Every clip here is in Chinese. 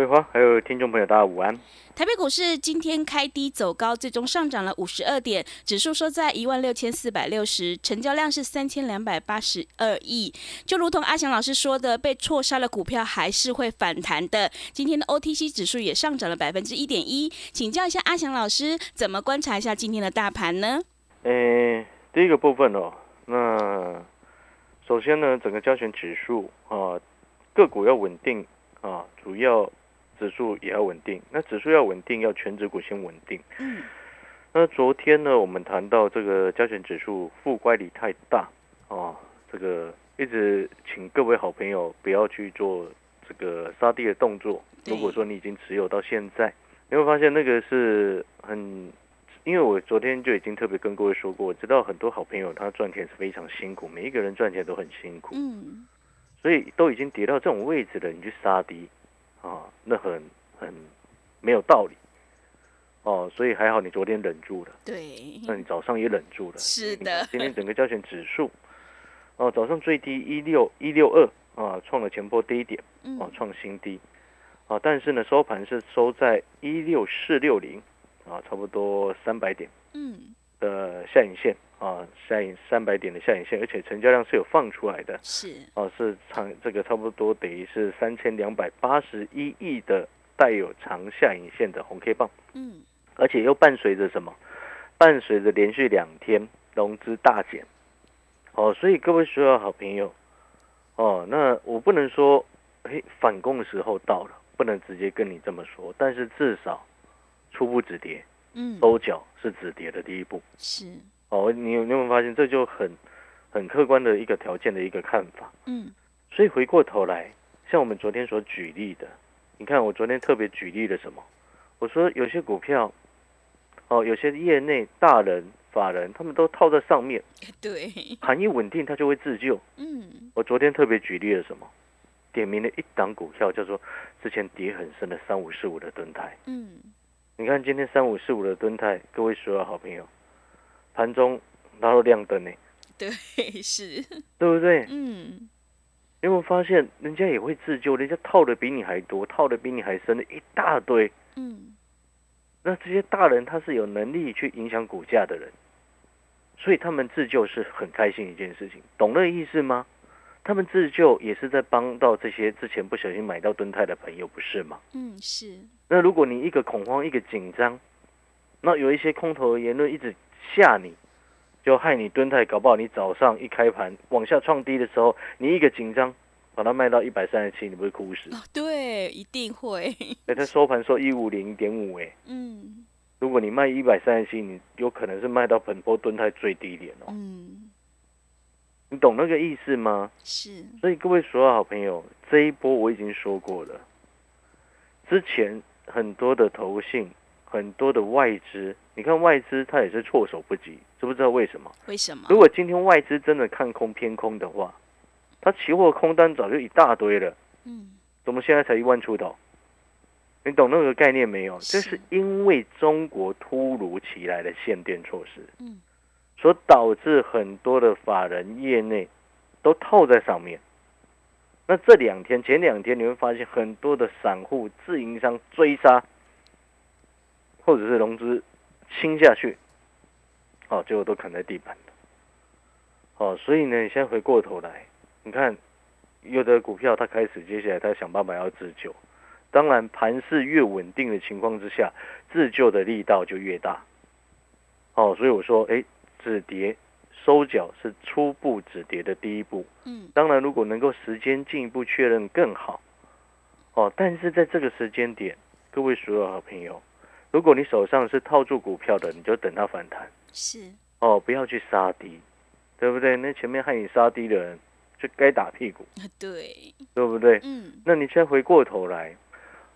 桂花还有听众朋友大家午安。台北股市今天开低走高，最终上涨了五十二点，指数收在一万六千四百六十，成交量是三千两百八十二亿。就如同阿翔老师说的，被错杀的股票还是会反弹的。今天的 OTC 指数也上涨了百分之一点一，请教一下阿翔老师，怎么观察一下今天的大盘呢？诶，第一个部分哦，那首先呢，整个交权指数啊，个股要稳定啊，主要。指数也要稳定，那指数要稳定，要全指股先稳定。嗯，那昨天呢，我们谈到这个加权指数负乖离太大啊，这个一直请各位好朋友不要去做这个杀跌的动作。如果说你已经持有到现在，你会发现那个是很，因为我昨天就已经特别跟各位说过，我知道很多好朋友他赚钱是非常辛苦，每一个人赚钱都很辛苦。嗯，所以都已经跌到这种位置了，你去杀低。啊，那很很没有道理哦，所以还好你昨天忍住了。对，那你早上也忍住了。是的。今天整个交权指数，哦，早上最低一六一六二啊，创了前波低点，啊，创新低，啊，但是呢，收盘是收在一六四六零，啊，差不多三百点，嗯，的下影线。啊，下影三百点的下影线，而且成交量是有放出来的，是哦，是长这个差不多等于是三千两百八十一亿的带有长下影线的红 K 棒，嗯，而且又伴随着什么？伴随着连续两天融资大减，哦，所以各位所有好朋友，哦，那我不能说，哎，反攻的时候到了，不能直接跟你这么说，但是至少初步止跌，嗯，收脚是止跌的第一步，是。哦，你有你有没有发现，这就很很客观的一个条件的一个看法。嗯，所以回过头来，像我们昨天所举例的，你看我昨天特别举例了什么？我说有些股票，哦，有些业内大人、法人，他们都套在上面。对，盘一稳定，它就会自救。嗯，我昨天特别举例了什么？点名了一档股票，叫做之前跌很深的三五四五的吨泰。嗯，你看今天三五四五的吨泰，各位所有好朋友。盘中然后亮灯呢？对，是，对不对？嗯，有没有发现人家也会自救？人家套的比你还多，套的比你还深的一大堆。嗯，那这些大人他是有能力去影响股价的人，所以他们自救是很开心一件事情，懂那意思吗？他们自救也是在帮到这些之前不小心买到蹲泰的朋友，不是吗？嗯，是。那如果你一个恐慌，一个紧张，那有一些空头的言论一直。吓你，就害你蹲太，搞不好你早上一开盘往下创低的时候，你一个紧张，把它卖到一百三十七，你不会哭死？对，一定会。哎，它收盘收一五零点五，哎，嗯，如果你卖一百三十七，你有可能是卖到本波蹲太最低点哦。嗯，你懂那个意思吗？是。所以各位所有好朋友，这一波我已经说过了，之前很多的投信。很多的外资，你看外资它也是措手不及，知不知道为什么？为什么？如果今天外资真的看空偏空的话，它期货空单早就一大堆了。嗯，怎么现在才一万出头？你懂那个概念没有？这是因为中国突如其来的限电措施，嗯，所导致很多的法人业内都套在上面。那这两天前两天你会发现很多的散户自营商追杀。或者是融资清下去，哦，结果都砍在地板。了，哦，所以呢，你现在回过头来，你看有的股票它开始接下来它想办法要自救，当然盘势越稳定的情况之下，自救的力道就越大，哦，所以我说，哎，止跌收脚是初步止跌的第一步，嗯，当然如果能够时间进一步确认更好，哦，但是在这个时间点，各位所有好朋友。如果你手上是套住股票的，你就等它反弹。是。哦，不要去杀低，对不对？那前面害你杀低的人就该打屁股，对，对不对？嗯，那你再回过头来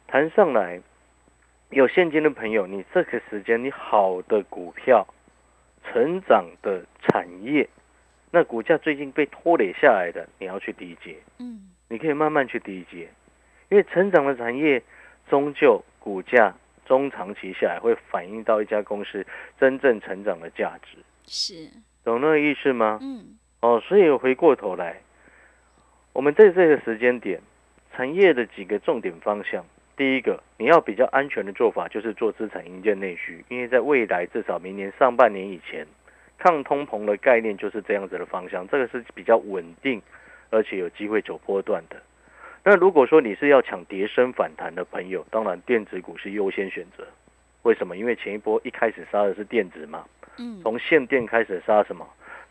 谈上来，有现金的朋友，你这个时间你好的股票、成长的产业，那股价最近被拖累下来的，你要去低接，嗯，你可以慢慢去低接，因为成长的产业终究股价中长期下来会反映到一家公司真正成长的价值，是，懂那个意思吗？嗯，哦，所以回过头来，我们在这个时间点，产业的几个重点方向，第一个，你要比较安全的做法就是做资产硬件内需，因为在未来至少明年上半年以前，抗通膨的概念就是这样子的方向，这个是比较稳定，而且有机会走波段的。那如果说你是要抢跌升反弹的朋友，当然电子股是优先选择。为什么？因为前一波一开始杀的是电子嘛，嗯，从限电开始杀什么？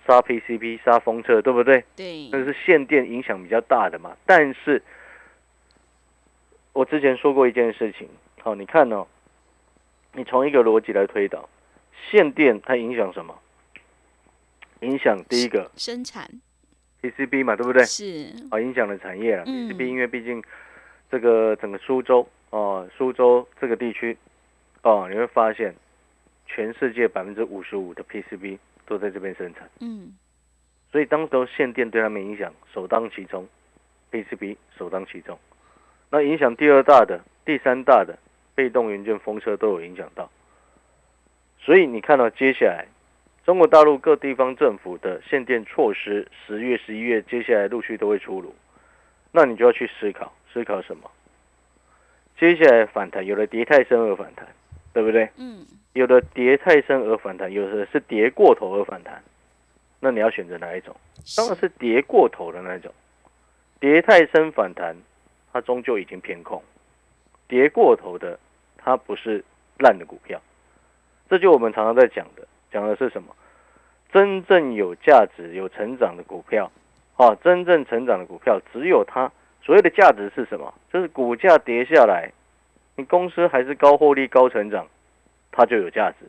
杀 PCB、杀封测，对不对？对，那是限电影响比较大的嘛。但是，我之前说过一件事情，好，你看哦，你从一个逻辑来推导，限电它影响什么？影响第一个生产 PCB 嘛，对不对？是，啊，影响了产业了。嗯 PCB 因为毕竟这个整个苏州哦，苏州这个地区哦，你会发现全世界百分之五十五的 PCB 都在这边生产。嗯，所以当时候限电对他们影响首当其冲，PCB 首当其冲。那影响第二大的、第三大的被动元件、风车都有影响到。所以你看到接下来中国大陆各地方政府的限电措施，十月、十一月接下来陆续都会出炉。那你就要去思考，思考什么？接下来反弹，有的跌太深而反弹，对不对？嗯，有的跌太深而反弹，有的是跌过头而反弹。那你要选择哪一种？当然是跌过头的那种。跌太深反弹，它终究已经偏空；跌过头的，它不是烂的股票。这就我们常常在讲的，讲的是什么？真正有价值、有成长的股票，啊，真正成长的股票，只有它所谓的价值是什么？就是股价跌下来，你公司还是高获利、高成长，它就有价值。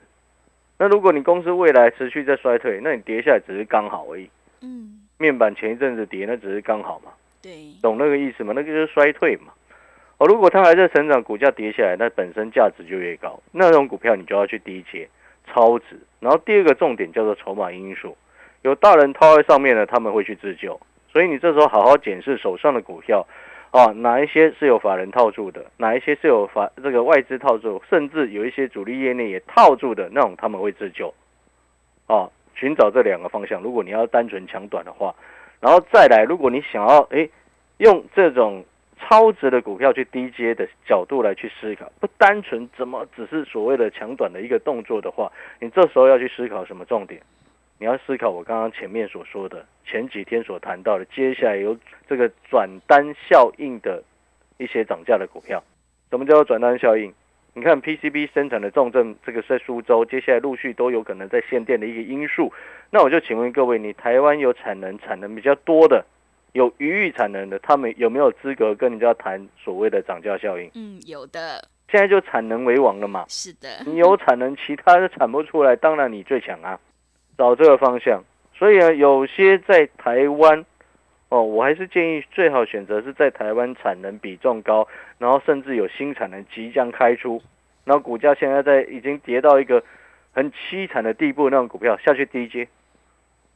那如果你公司未来持续在衰退，那你跌下来只是刚好而已。嗯，面板前一阵子跌，那只是刚好嘛，对，懂那个意思吗？那个就是衰退嘛。哦，如果它还在成长，股价跌下来，那本身价值就越高，那种股票你就要去低接超值。然后第二个重点叫做筹码因素，有大人套在上面的，他们会去自救。所以你这时候好好检视手上的股票，啊，哪一些是有法人套住的，哪一些是有法这个外资套住，甚至有一些主力业内也套住的那种，他们会自救。啊，寻找这两个方向。如果你要单纯抢短的话，然后再来，如果你想要诶用这种超值的股票去低阶的角度来去思考，不单纯怎么只是所谓的抢短的一个动作的话，你这时候要去思考什么重点？你要思考我刚刚前面所说的，前几天所谈到的，接下来有这个转单效应的一些涨价的股票。什么叫做转单效应？你看 PCB 生产的重镇，这个在苏州，接下来陆续都有可能在限电的一个因素。那我就请问各位，你台湾有产能产能比较多的，有余裕产能的，他们有没有资格跟人家谈所谓的涨价效应？嗯，有的，现在就产能为王了嘛。是的，你有产能，其他的产不出来，当然你最强啊。找这个方向，所以啊，有些在台湾，哦，我还是建议最好选择是在台湾产能比重高，然后甚至有新产能即将开出，然后股价现在在已经跌到一个很凄惨的地步那种股票下去低阶，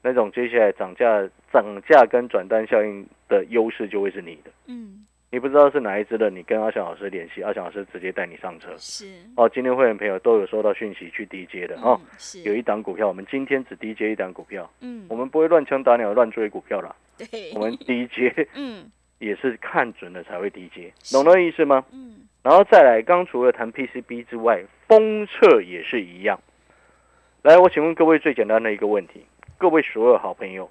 那种接下来涨价、涨价跟转单效应的优势就会是你的。嗯，你不知道是哪一只的，你跟阿翔老师联系，阿翔老师直接带你上车。是，哦，今天会员朋友都有收到讯息去低接的哦。嗯，是，有一档股票，我们今天只低接一档股票，嗯我，们不会乱枪打鸟、乱追股票啦。对，我们 低接嗯也是看准了才会低接，懂那意思吗？嗯，然后再来，刚除了谈 PCB 之外，封测也是一样。来，我请问各位最简单的一个问题，各位所有好朋友，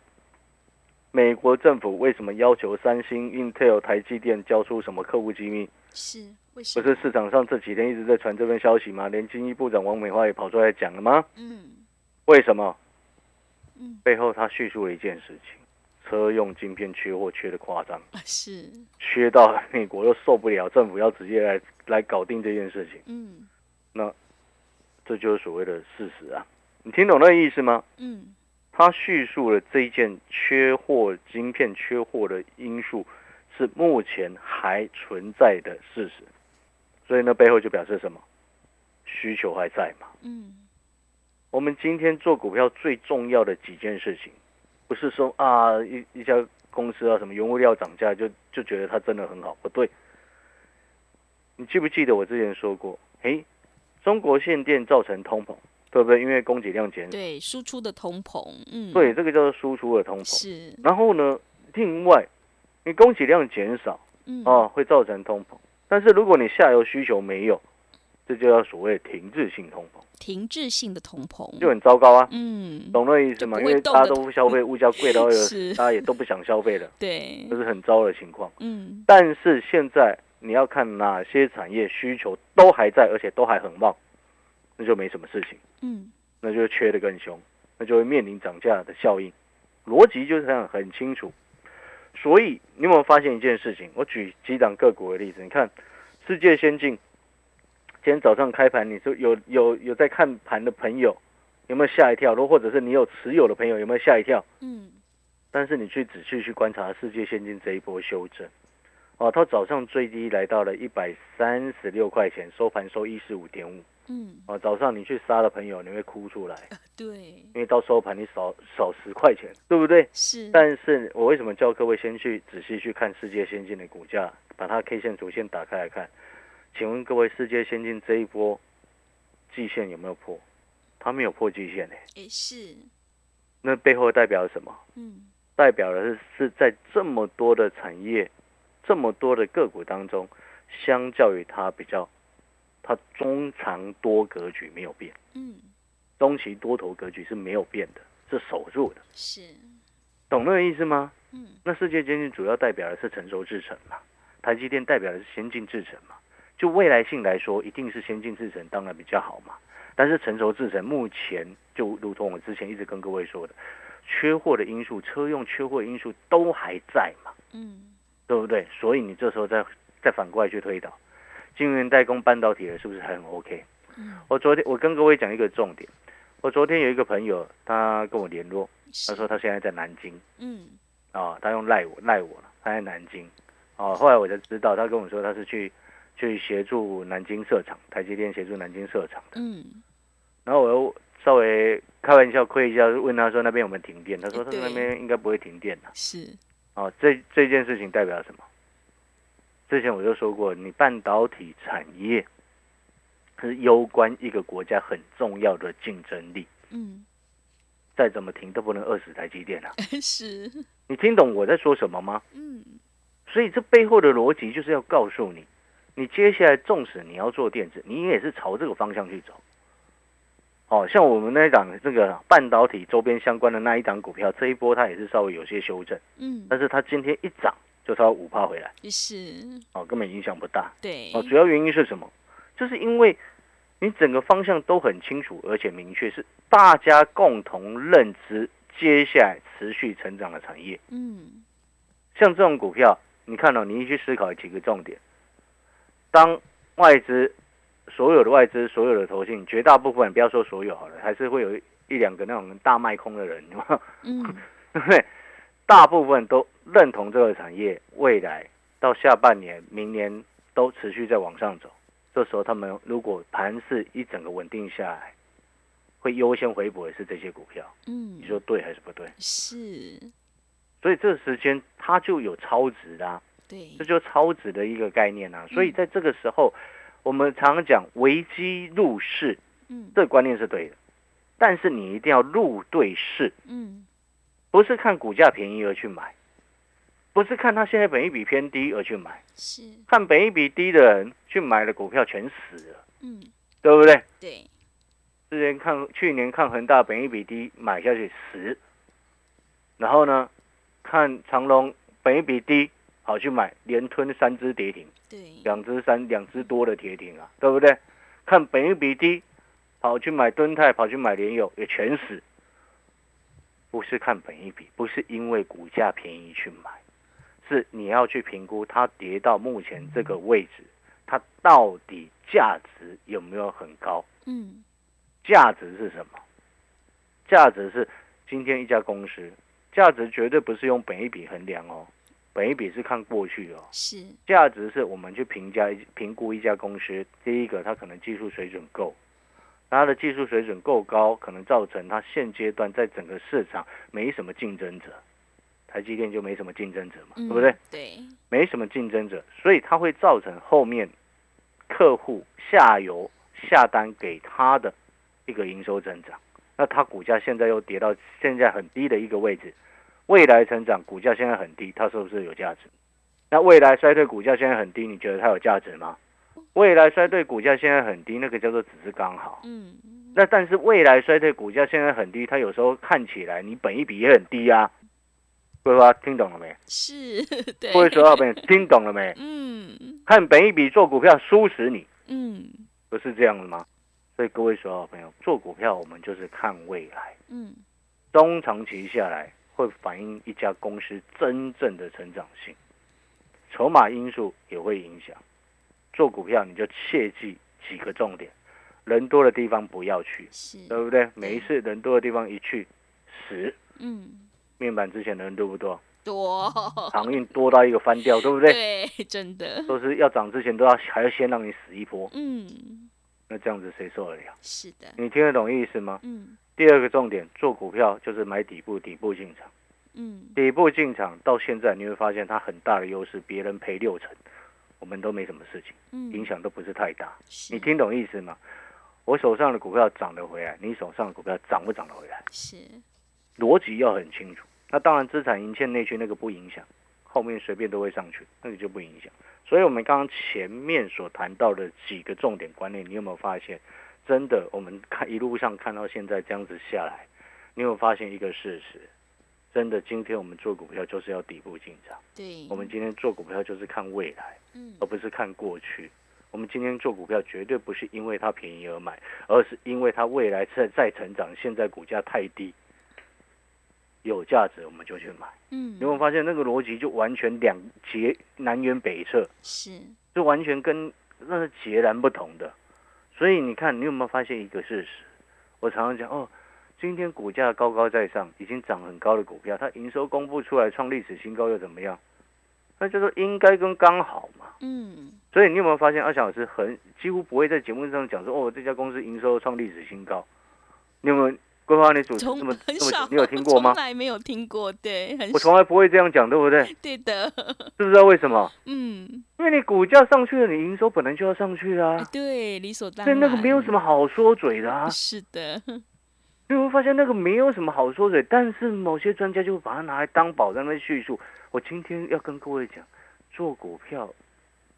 美国政府为什么要求三星、Intel、台积电交出什么客户机密？是，为什么？不是市场上这几天一直在传这份消息吗？连经济部长王美花也跑出来讲了吗？嗯为什么？嗯，背后他叙述了一件事情：车用晶片缺货缺的夸张，啊是，缺到美国都受不了，政府要直接来来搞定这件事情。嗯那这就是所谓的事实啊。你听懂那个意思吗？嗯，他叙述了这一件缺货晶片缺货的因素是目前还存在的事实，所以那背后就表示什么？需求还在嘛？嗯，我们今天做股票最重要的几件事情，不是说啊一一家公司啊什么原物料涨价就就觉得它真的很好，不对。你记不记得我之前说过？诶，中国限电造成通膨，对不对？因为供给量减少，对，输出的通膨，嗯，对，这个叫做输出的通膨。是，然后呢，另外，你供给量减少嗯，哦，会造成通膨。但是如果你下游需求没有，这就叫所谓停滞性通膨，停滞性的通膨，就很糟糕啊。嗯，懂那意思吗？因为大家都不消费，物价贵到 是大家也都不想消费了，对这，是很糟的情况。嗯，但是现在你要看哪些产业需求都还在，而且都还很旺，那就没什么事情，嗯，那就缺的更凶，那就会面临涨价的效应。逻辑就是这样，很清楚。所以你有没有发现一件事情？我举几档个股的例子，你看世界先进，今天早上开盘，你说有有有在看盘的朋友有没有吓一跳？如或者是你有持有的朋友有没有吓一跳？嗯，但是你去仔细去观察世界先进这一波修正，哦，它早上最低来到了一百三十六块钱，收盘收一四五点五，嗯，哦，早上你去杀的朋友你会哭出来，对，因为到收盘你少少十块钱，对不对？是，但是我为什么叫各位先去仔细去看世界先进的股价，把它 K 线图先打开来看？请问各位，世界先进这一波季线有没有破？它没有破季线呢、也是，那背后代表了什么？嗯，代表的是是在这么多的产业、这么多的个股当中，相较于它比较，它中长多格局没有变，嗯，中期多头格局是没有变的，是守住的，是，懂那个意思吗？嗯，那世界先进主要代表的是成熟制程嘛，台积电代表的是先进制程嘛，就未来性来说，一定是先进制程当然比较好嘛。但是成熟制程目前就如同我之前一直跟各位说的，缺货的因素、车用缺货的因素都还在嘛，嗯，对不对？所以你这时候再再反过来去推导，晶圆代工半导体的是不是还很 OK？嗯，我昨天我跟各位讲一个重点，我昨天有一个朋友他跟我联络，他说他现在在南京。嗯，啊、他用赖我赖我了，他在南京，哦、后来我才知道，他跟我说他是去去协助南京设厂，台积电协助南京设厂的，嗯，然后我又稍微开玩笑亏一下，问他说那边有没有停电，他说他对那边应该不会停电的，是，哦，这这件事情代表什么？之前我就说过，你半导体产业是攸关一个国家很重要的竞争力，嗯，再怎么停都不能饿死台积电啊！是，你听懂我在说什么吗？嗯，所以这背后的逻辑就是要告诉你，你接下来纵使你要做电子，你也是朝这个方向去走。哦，像我们那一档这个半导体周边相关的那一档股票，这一波它也是稍微有些修正，嗯，但是它今天一涨就超五趴回来，是，哦，根本影响不大。对，哦，主要原因是什么？就是因为你整个方向都很清楚，而且明确，是大家共同认知接下来持续成长的产业。嗯，像这种股票，你看到、你去思考几个重点。当外资所有的外资、所有的投信，绝大部分不要说所有好了，还是会有一一两个那种大卖空的人，对不 对？大部分都认同这个产业未来到下半年、明年都持续在往上走。这时候，他们如果盘势一整个稳定下来，会优先回补的是这些股票。嗯你，说对还是不对？是，所以这个时间它就有超值啦、对这，就超值的一个概念啊。所以嗯在这个时候，我们常常讲危机入市，嗯，这个观念是对的，但是你一定要入对市，嗯，不是看股价便宜而去买，不是看它现在本益比偏低而去买，是，看本益比低的人去买的股票全死了，嗯，对不对？对，之前看去年看恒大本益比低买下去死，然后呢，看长隆本益比低好去买，连吞三只跌停。对，两只三两只多的跌停啊，对不对？看本一比低，跑去买敦泰，跑去买联友，也全死。不是看本一比，不是因为股价便宜去买，是你要去评估它跌到目前这个位置，它到底价值有没有很高？嗯，价值是什么？价值是今天一家公司价值绝对不是用本一比衡量哦，本一比是看过去哦。是价值是我们去评价评估一家公司，第一个它可能技术水准够，它的技术水准够高，可能造成它现阶段在整个市场没什么竞争者。台积电就没什么竞争者嘛，对不对？对，没什么竞争者，所以它会造成后面客户下游下单给他的一个营收增长。那它股价现在又跌到现在很低的一个位置，未来成长股价现在很低，它是不是有价值？那未来衰退股价现在很低，你觉得它有价值吗？未来衰退股价现在很低，那个叫做只是刚好。嗯，那但是未来衰退股价现在很低，它有时候看起来你本一比也很低啊。桂花听懂了没？是，对。各位所有朋友听懂了没？嗯。看本一笔做股票输死你，嗯，不是这样的吗？所以各位所有朋友做股票，我们就是看未来，嗯，中长期下来会反映一家公司真正的成长性，筹码因素也会影响。做股票你就切记几个重点：人多的地方不要去，是，对不对？每一次人多的地方一去死，嗯。面板之前的人多不多？多，航运多到一个翻掉，对不对？对，真的。都是要涨之前都要还要先让你死一波。嗯。那这样子谁受得了？是的。你听得懂意思吗？嗯。第二个重点，做股票就是买底部，底部进场。嗯。底部进场到现在你会发现它很大的优势，别人赔六成，我们都没什么事情，影响都不是太大。你听懂意思吗？我手上的股票涨得回来，你手上的股票涨不涨得回来？是。逻辑要很清楚。那当然，资产盈欠内需那个不影响，后面随便都会上去，那个就不影响。所以，我们刚刚前面所谈到的几个重点观念，你有没有发现？真的，我们看一路上看到现在这样子下来，你有发现一个事实？真的，今天我们做股票就是要底部进场。对，我们今天做股票就是看未来，嗯，而不是看过去。我们今天做股票绝对不是因为它便宜而买，而是因为它未来在在成长，现在股价太低。有价值我们就去买，嗯，有没有发现那个逻辑就完全两截南辕北辙？是，就完全跟那是截然不同的。所以你看，你有没有发现一个事实？我常常讲哦，今天股价高高在上，已经涨很高的股票，它营收公布出来创历史新高又怎么样？那就说应该跟刚好嘛。嗯。所以你有没有发现阿翔老师很几乎不会在节目上讲说哦，这家公司营收创历史新高？你有没有？规划你主持这么这么久，你有听过吗？从来没有听过，对，我从来不会这样讲，对不对？对的，知不知道为什么？嗯，因为你股价上去了，你营收本来就要上去啊。对，理所当然。所以那个没有什么好说嘴的啊。是的，你会发现那个没有什么好说嘴，但是某些专家就会把它拿来当宝，在那叙述。我今天要跟各位讲，做股票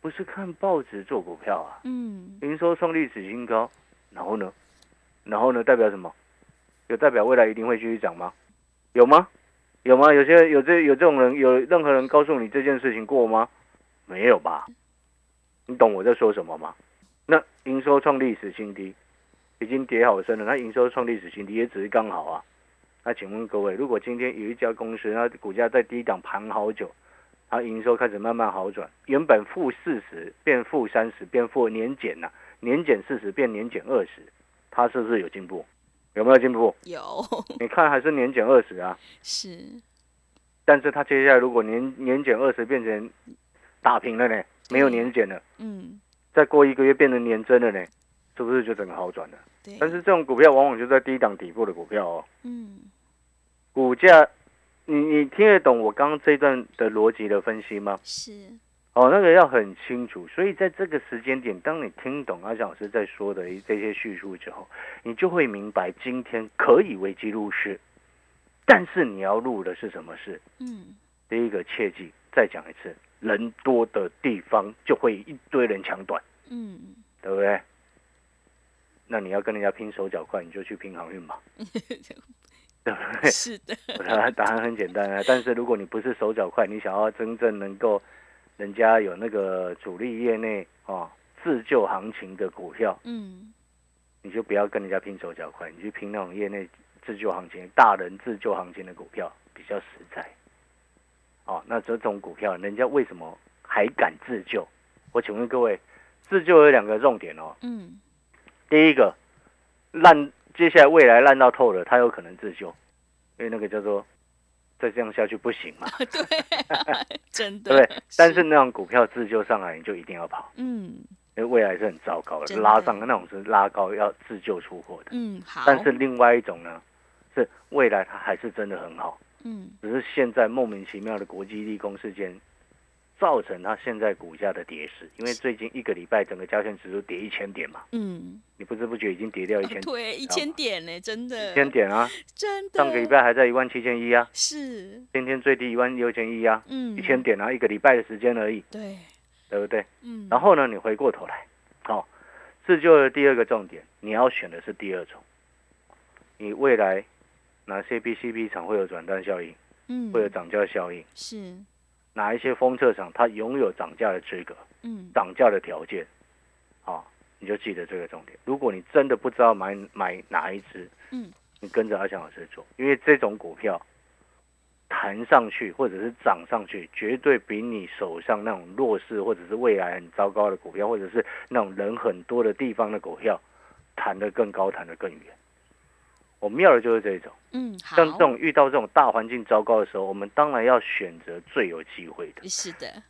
不是看报纸做股票啊。嗯。营收创历史新高，然后呢？然后呢？代表什么？有代表未来一定会继续涨吗？有吗？有吗？有些有这有这种人，有任何人告诉你这件事情过吗？没有吧？你懂我在说什么吗？那营收创历史新低，已经跌好深了。那营收创历史新低也只是刚好啊。那请问各位，如果今天有一家公司，它股价在低档盘好久，它营收开始慢慢好转，原本负四十变负三十，变负年减了，年减四十变年减二十，它是不是有进步？有没有进步？有，你看还是年减二十啊？是，但是它接下来如果年年减二十变成打平了呢？没有年减了，嗯，再过一个月变成年增了呢？是不是就整个好转了？对。但是这种股票往往就在低档底部的股票哦。嗯。股价，你你听得懂我刚刚这段的逻辑的分析吗？是。哦，那个要很清楚，所以在这个时间点，当你听懂阿翔老师在说的这些叙述之后，你就会明白今天可以危机入市，但是你要入的是什么事？嗯，第一个切记，再讲一次，人多的地方就会一堆人抢短，嗯，对不对？那你要跟人家拼手脚快，你就去拼航运吧，对不对？是的，答案很简单啊，但是如果你不是手脚快，你想要真正能够。人家有那个主力业内啊自救行情的股票，嗯，你就不要跟人家拼手脚快，你去拼那种业内自救行情、大人自救行情的股票比较实在。哦，那这种股票，人家为什么还敢自救？我请问各位，自救有两个重点哦。嗯，第一个，烂接下来未来烂到透了，他有可能自救，因为那个叫做再这样下去不行嘛，对，真的，对？但是那种股票自救上来，你就一定要跑，嗯，因为未来是很糟糕的，的。拉上那种是拉高要自救出货的。嗯，好，但是另外一种呢，是未来它还是真的很好，嗯，只是现在莫名其妙的国际利空事件，造成它现在股价的跌势。因为最近一个礼拜整个加权指数跌一千点嘛，嗯，你不知不觉已经跌掉一千对，一千点呢，真的，一千点啊，真的，上个礼拜还在一万七千一啊，是，今天最低一万六千一啊，嗯，一千点啊，一个礼拜的时间而已，对，对不对？嗯，然后呢，你回过头来，好、自救的第二个重点，你要选的是第二种，你未来哪些 B C B 厂会有转单效应，嗯，会有涨价效应，是，哪一些封测厂它拥有涨价的资格、嗯，涨价的条件，好、你就记得这个重点。如果你真的不知道买买哪一只，嗯，你跟着阿翔老师做，因为这种股票弹上去或者是涨上去，绝对比你手上那种弱势或者是未来很糟糕的股票，或者是那种人很多的地方的股票，弹得更高，弹得更远。我们要的就是这种，嗯，好，像这种遇到这种大环境糟糕的时候，我们当然要选择最有机会的，是的，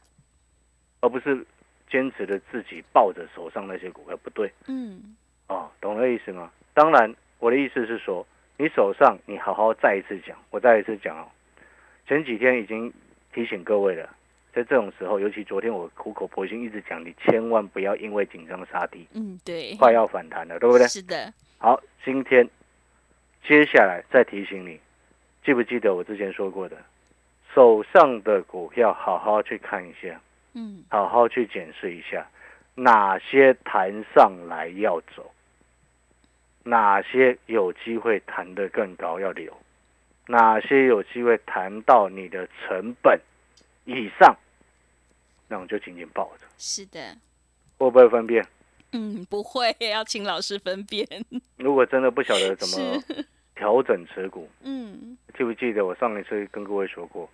而不是坚持的自己抱着手上那些股票，不对嗯，哦，懂了意思吗？当然，我的意思是说，你手上你好好再一次讲，我再一次讲哦，前几天已经提醒各位了，在这种时候，尤其昨天我苦口婆心一直讲，你千万不要因为紧张杀低，嗯，对，快要反弹了，对不对？是的，好，今天接下来再提醒你，记不记得我之前说过的，手上的股票好好去看一下，嗯，好好去检视一下，哪些弹上来要走，哪些有机会弹得更高要留，哪些有机会弹到你的成本以上，那我就紧紧抱着，是的，会不会分辨？嗯，不会，要请老师分辨，如果真的不晓得怎么，调整持股，嗯，记不记得我上一次跟各位说过，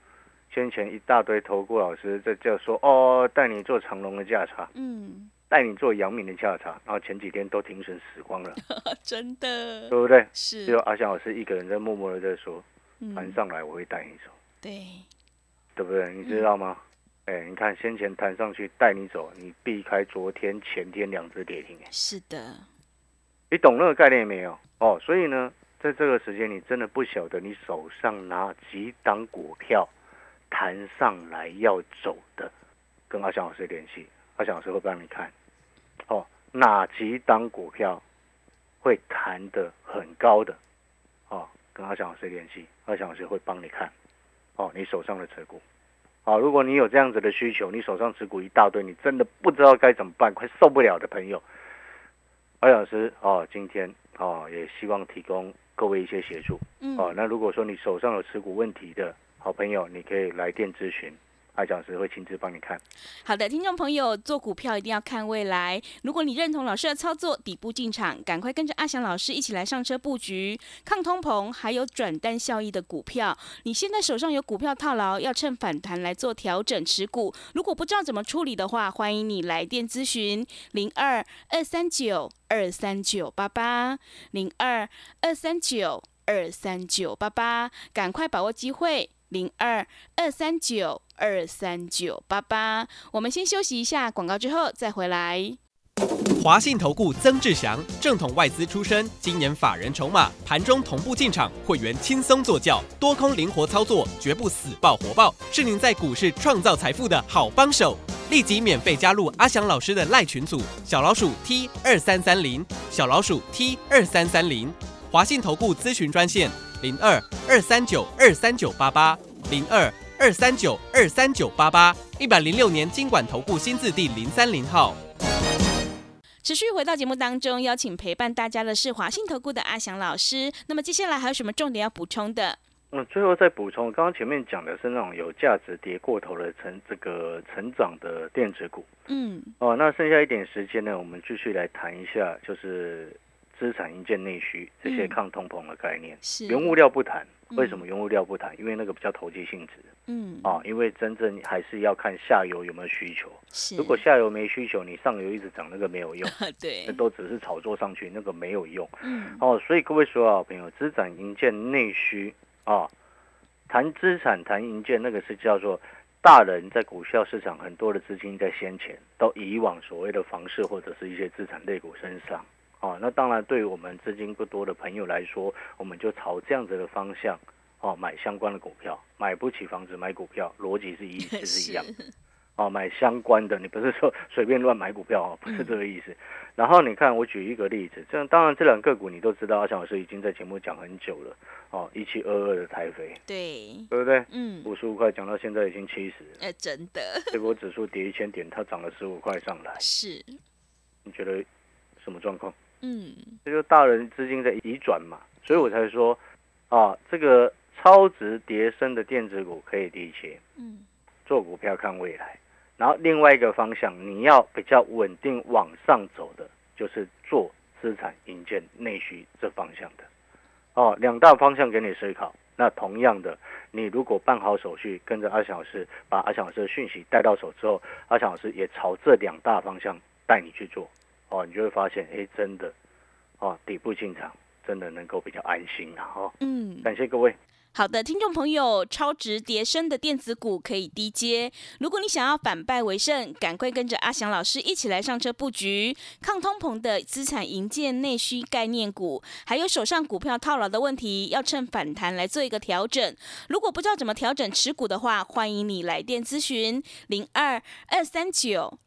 先前一大堆投顾老师在叫说哦，带你做长隆的价差，嗯，带你做阳明的价差，然后前几天都停损死光了，真的对不对？是。只有阿翔老师一个人在默默的在说，盘嗯，上来我会带你走，对，对不对？你知道吗？哎、你看先前弹上去带你走，你避开昨天、前天两只跌停，哎，是的，你懂那个概念没有？哦，所以呢，在这个时间，你真的不晓得你手上哪几档股票弹上来要走的，跟阿翔老师联系，阿翔老师会帮你看。哦，哪几档股票会弹得很高的？哦，跟阿翔老师联系，阿翔老师会帮你看。哦，你手上的持股。好，如果你有这样子的需求，你手上持股一大堆，你真的不知道该怎么办，快受不了的朋友，艾老师哦，今天哦也希望提供各位一些协助嗯，哦。那如果说你手上有持股问题的好朋友，你可以来电咨询，阿讲师会亲自帮你看。好的，听众朋友，做股票一定要看未来。如果你认同老师的操作，底部进场，赶快跟着阿翔老师一起来上车布局抗通膨还有转单效益的股票。你现在手上有股票套牢，要趁反弹来做调整持股。如果不知道怎么处理的话，欢迎你来电咨询零二二三九二三九八八零二二三九二三九八八，赶快把握机会。零二二三九二三九八八。我们先休息一下，广告之后再回来。华信投顾曾志祥，正统外资出身，今年法人筹码，盘中同步进场，会员轻松做教，多空灵活操作，绝不死爆活爆，是您在股市创造财富的好帮手。立即免费加入阿翔老师的赖群组，小老鼠 T 二三三零，小老鼠 T 二三三零，华信投顾咨询专线零二二三九二三九八八零二二三九二三九八八，一百零六年经管投顾新字第零三零号。持续回到节目当中，邀请陪伴大家的是华信投顾的阿翔老师。那么接下来还有什么重点要补充的？嗯，最后再补充，刚刚前面讲的是那种有价值跌过头的成这个成长的电子股嗯，哦。那剩下一点时间呢，我们继续来谈一下，就是资产营建内需这些嗯抗通膨的概念。是原物料不谈，为什么原物料不谈？因为那个比较投机性质。嗯，啊，因为真正还是要看下游有没有需求。是，如果下游没需求，你上游一直涨那个没有用，对那，都只是炒作上去，那个没有用。嗯，哦，所以各位所有好朋友，资产营建内需啊，谈资产谈营建，那个是叫做大人在股票市场很多的资金在先前都以往所谓的房市或者是一些资产类股身上。哦，那当然对于我们资金不多的朋友来说，我们就朝这样子的方向哦买相关的股票，买不起房子买股票，逻辑是一 致是一样的。哦，买相关的，你不是说随便乱买股票哦，不是这个意思。然后你看，我举一个例子，这样当然这两个股你都知道，阿强老师已经在节目讲很久了。哦，一七二二的台飞，对，对不对？嗯，五十五块讲到现在已经七十，哎，真的结果指数跌一千点，它涨了十五块上来，是，你觉得什么状况？嗯，这就是大人资金在移转嘛，所以我才说啊，这个超值叠升的电子股可以低切，嗯，做股票看未来。然后另外一个方向，你要比较稳定往上走的，就是做资产引荐内需这方向的。哦，两大方向给你思考。那同样的，你如果办好手续，跟着阿翔老师把阿翔老师的讯息带到手之后，阿翔老师也朝这两大方向带你去做。哦，你就会发现，哎，真的，哦，底部进场真的能够比较安心啊！哦，嗯，感谢各位。好的，听众朋友，超值叠升的电子股可以低接。如果你想要反败为胜，赶快跟着阿翔老师一起来上车布局抗通膨的资产营建内需概念股，还有手上股票套牢的问题，要趁反弹来做一个调整。如果不知道怎么调整持股的话，欢迎你来电咨询零二二三九